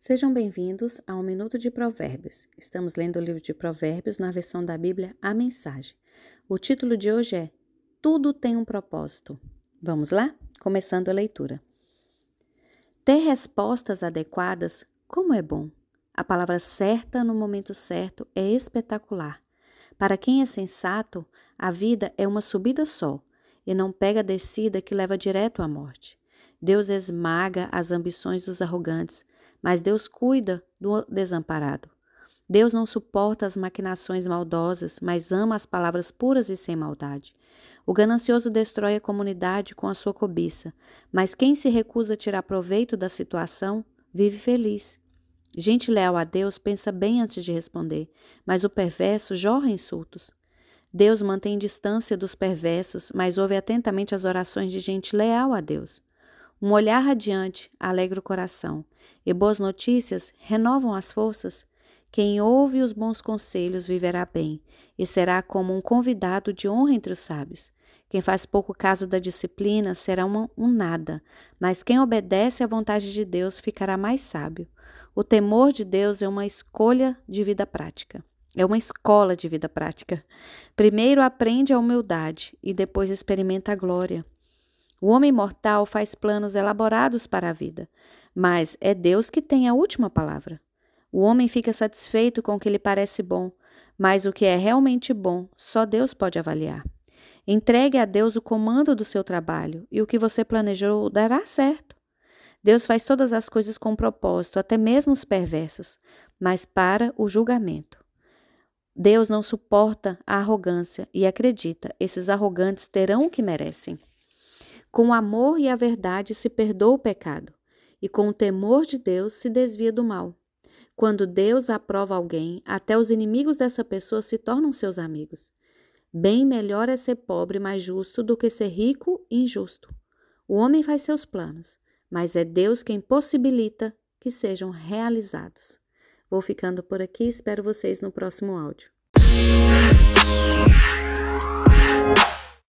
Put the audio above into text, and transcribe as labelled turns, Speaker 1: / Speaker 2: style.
Speaker 1: Sejam bem-vindos ao Minuto de Provérbios. Estamos lendo o livro de Provérbios na versão da Bíblia A Mensagem. O título de hoje é Tudo tem um propósito. Vamos lá? Começando a leitura. Ter respostas adequadas, como é bom. A palavra certa no momento certo é espetacular. Para quem é sensato, a vida é uma subida só e não pega a descida que leva direto à morte. Deus esmaga as ambições dos arrogantes, mas Deus cuida do desamparado. Deus não suporta as maquinações maldosas, mas ama as palavras puras e sem maldade. O ganancioso destrói a comunidade com a sua cobiça, mas quem se recusa a tirar proveito da situação vive feliz. Gente leal a Deus pensa bem antes de responder, mas o perverso jorra insultos. Deus mantém distância dos perversos, mas ouve atentamente as orações de gente leal a Deus. Um olhar radiante alegra o coração, e boas notícias renovam as forças. Quem ouve os bons conselhos viverá bem, e será como um convidado de honra entre os sábios. Quem faz pouco caso da disciplina será um, um nada, mas quem obedece à vontade de Deus ficará mais sábio. O temor de Deus é uma escolha de vida prática. É uma escola de vida prática. Primeiro aprende a humildade e depois experimenta a glória. O homem mortal faz planos elaborados para a vida, mas é Deus que tem a última palavra. O homem fica satisfeito com o que lhe parece bom, mas o que é realmente bom só Deus pode avaliar. Entregue a Deus o comando do seu trabalho e o que você planejou dará certo. Deus faz todas as coisas com propósito, até mesmo os perversos, mas para o julgamento. Deus não suporta a arrogância e acredita, esses arrogantes terão o que merecem. Com amor e a verdade se perdoa o pecado, e com o temor de Deus se desvia do mal. Quando Deus aprova alguém, até os inimigos dessa pessoa se tornam seus amigos. Bem melhor é ser pobre, mas justo, do que ser rico e injusto. O homem faz seus planos, mas é Deus quem possibilita que sejam realizados. Vou ficando por aqui, espero vocês no próximo áudio.